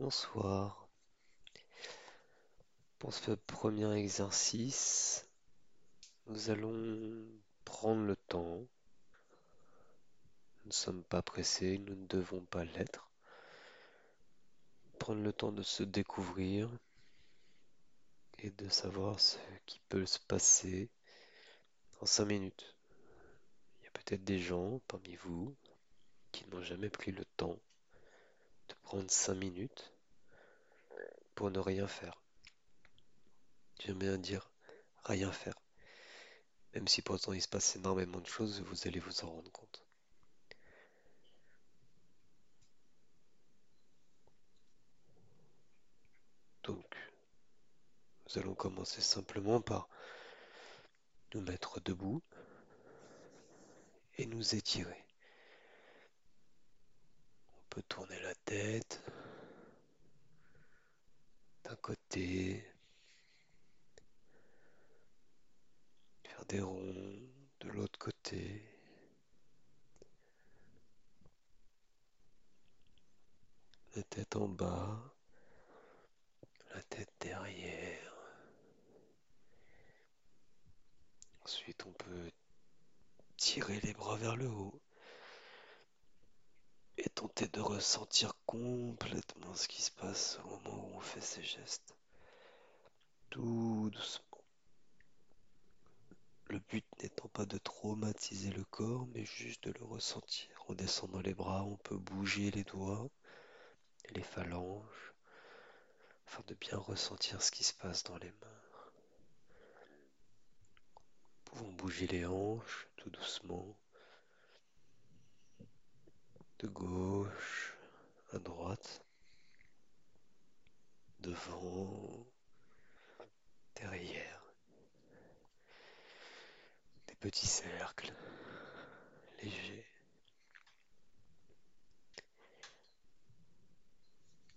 Bonsoir. Pour ce premier exercice, nous allons prendre le temps. Nous ne sommes pas pressés, nous ne devons pas l'être. Prendre le temps de se découvrir et de savoir ce qui peut se passer en cinq minutes. Il y a peut-être des gens parmi vous qui n'ont jamais pris le temps de prendre cinq minutes pour ne rien faire. J'aime bien dire rien faire. Même si pourtant il se passe énormément de choses, vous allez vous en rendre compte. Donc, nous allons commencer simplement par nous mettre debout et nous étirer. On peut tourner la tête d'un côté, faire des ronds de l'autre côté. La tête en bas, la tête derrière. Ensuite, on peut tirer les bras vers le haut et tenter de ressentir complètement ce qui se passe au moment où on fait ces gestes. Tout doucement. Le but n'étant pas de traumatiser le corps, mais juste de le ressentir. En descendant les bras, on peut bouger les doigts, les phalanges, afin de bien ressentir ce qui se passe dans les mains. Pouvons bouger les hanches tout doucement, de gauche à droite, devant, derrière. Des petits cercles légers.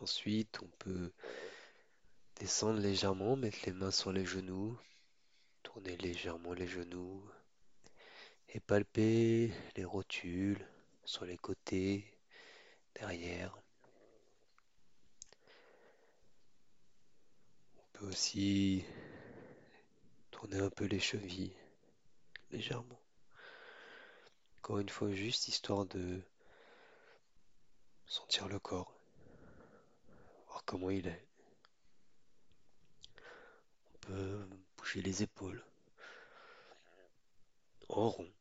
Ensuite, on peut descendre légèrement, mettre les mains sur les genoux, tourner légèrement les genoux et palper les rotules sur les côtés, derrière. On peut aussi tourner un peu les chevilles, légèrement. Encore une fois, juste histoire de sentir le corps, voir comment il est. On peut bouger les épaules en rond,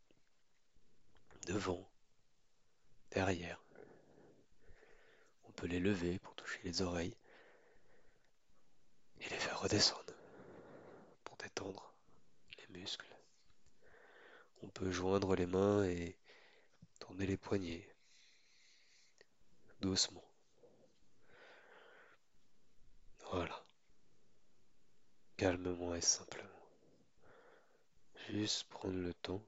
devant, On peut les lever pour toucher les oreilles et les faire redescendre pour détendre les muscles. On peut joindre les mains et tourner les poignets doucement. Voilà. Calmement et simplement. Juste prendre le temps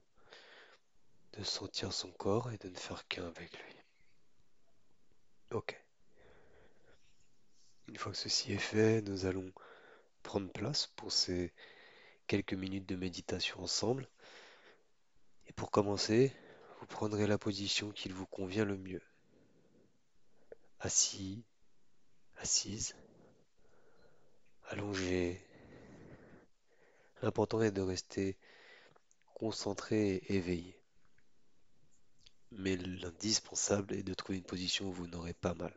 de sentir son corps et de ne faire qu'un avec lui. Ok. Une fois que ceci est fait, nous allons prendre place pour ces quelques minutes de méditation ensemble. Et pour commencer, vous prendrez la position qu'il vous convient le mieux. Assis, assise, allongé. L'important est de rester concentré et éveillé. Mais l'indispensable est de trouver une position où vous n'aurez pas mal.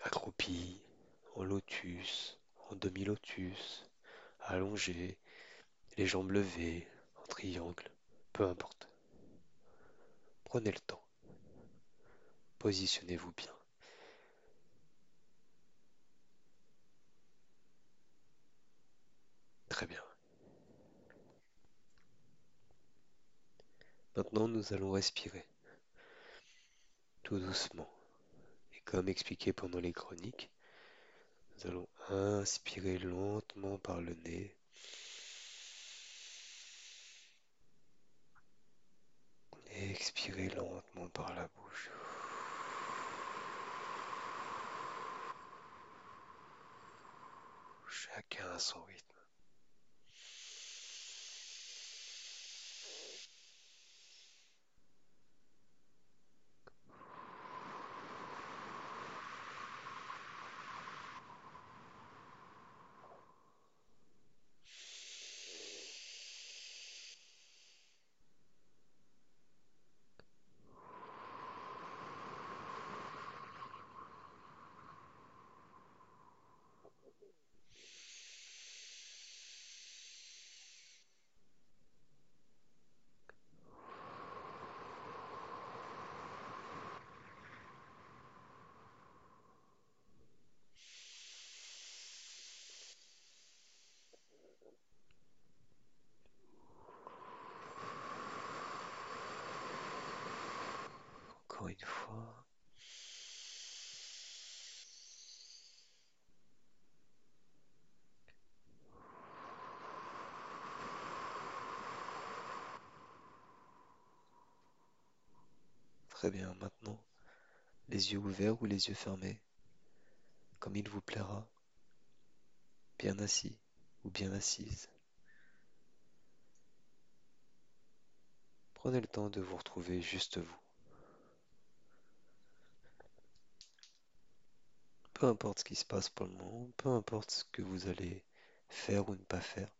Accroupi, en lotus, en demi-lotus, allongé, les jambes levées, en triangle, peu importe. Prenez le temps. Positionnez-vous bien. Très bien. Maintenant, nous allons respirer. Tout doucement. Et comme expliqué pendant les chroniques, nous allons inspirer lentement par le nez. Expirer lentement par la bouche. Chacun à son rythme. Une fois. Très bien, maintenant, les yeux ouverts ou les yeux fermés, comme il vous plaira, bien assis ou bien assise. Prenez le temps de vous retrouver juste vous. Peu importe ce qui se passe pour le moment, peu importe ce que vous allez faire ou ne pas faire,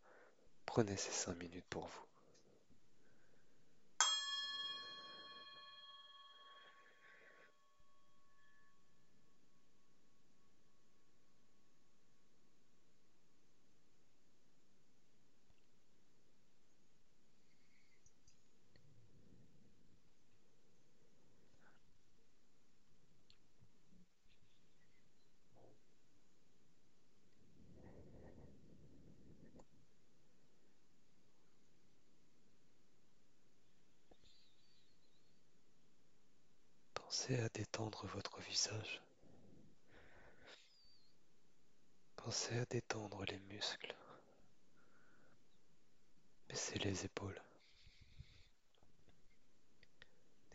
prenez ces cinq minutes pour vous. Pensez à détendre votre visage. Pensez à détendre les muscles. Baissez les épaules.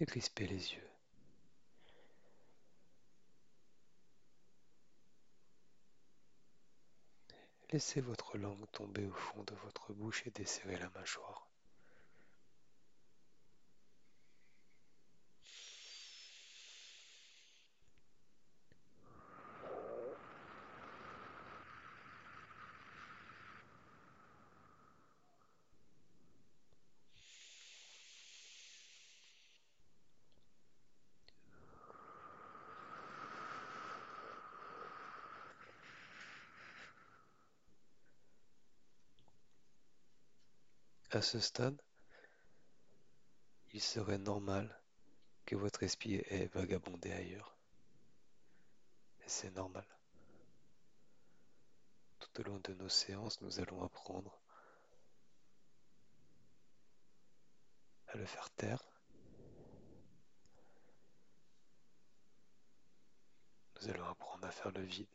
Décrispez les yeux. Laissez votre langue tomber au fond de votre bouche et desserrez la mâchoire. À ce stade, il serait normal que votre esprit ait vagabondé ailleurs. Et c'est normal. Tout au long de nos séances, nous allons apprendre à le faire taire. Nous allons apprendre à faire le vide.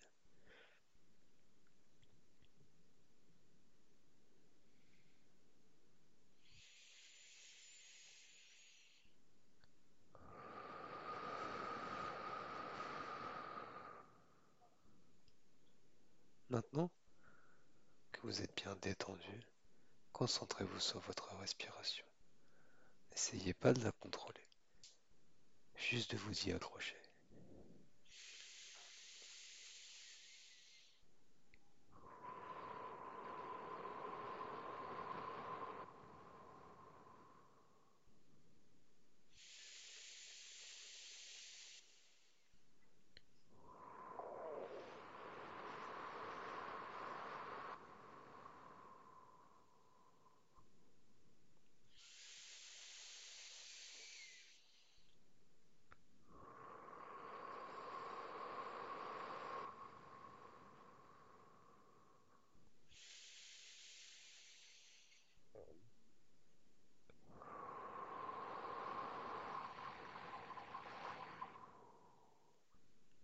Maintenant que vous êtes bien détendu, concentrez-vous sur votre respiration. N'essayez pas de la contrôler, juste de vous y accrocher.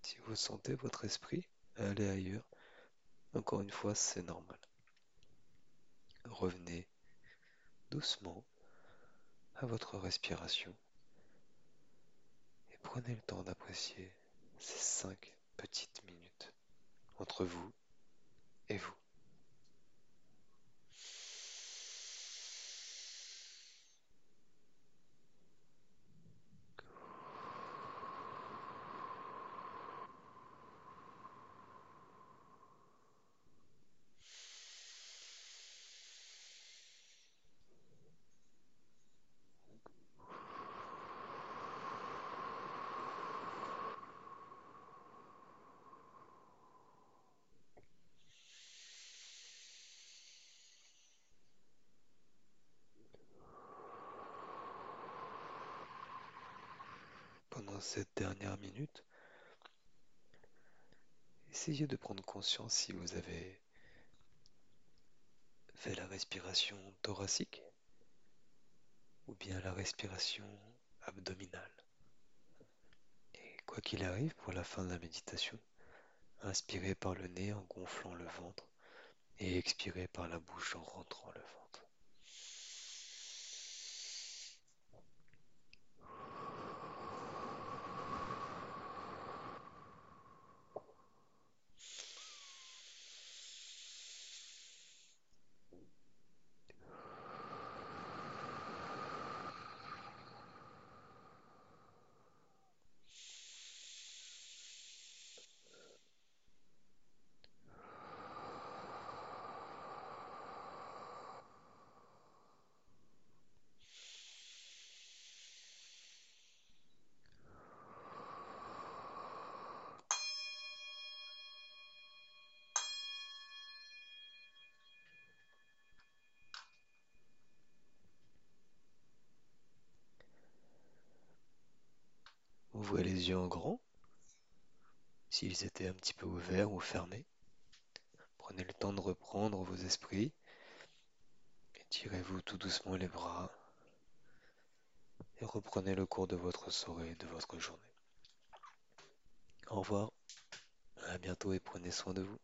Si vous sentez votre esprit aller ailleurs, encore une fois, c'est normal. Revenez doucement à votre respiration et prenez le temps d'apprécier ces cinq petites minutes entre vous et vous. Cette dernière minute, essayez de prendre conscience si vous avez fait la respiration thoracique ou bien la respiration abdominale. Quoi qu'il arrive, pour la fin de la méditation, inspirez par le nez en gonflant le ventre et expirez par la bouche en rentrant le ventre. Ouvrez les yeux en grand, s'ils étaient un petit peu ouverts ou fermés. Prenez le temps de reprendre vos esprits. Étirez-vous tout doucement les bras et reprenez le cours de votre soirée, de votre journée. Au revoir, à bientôt et prenez soin de vous.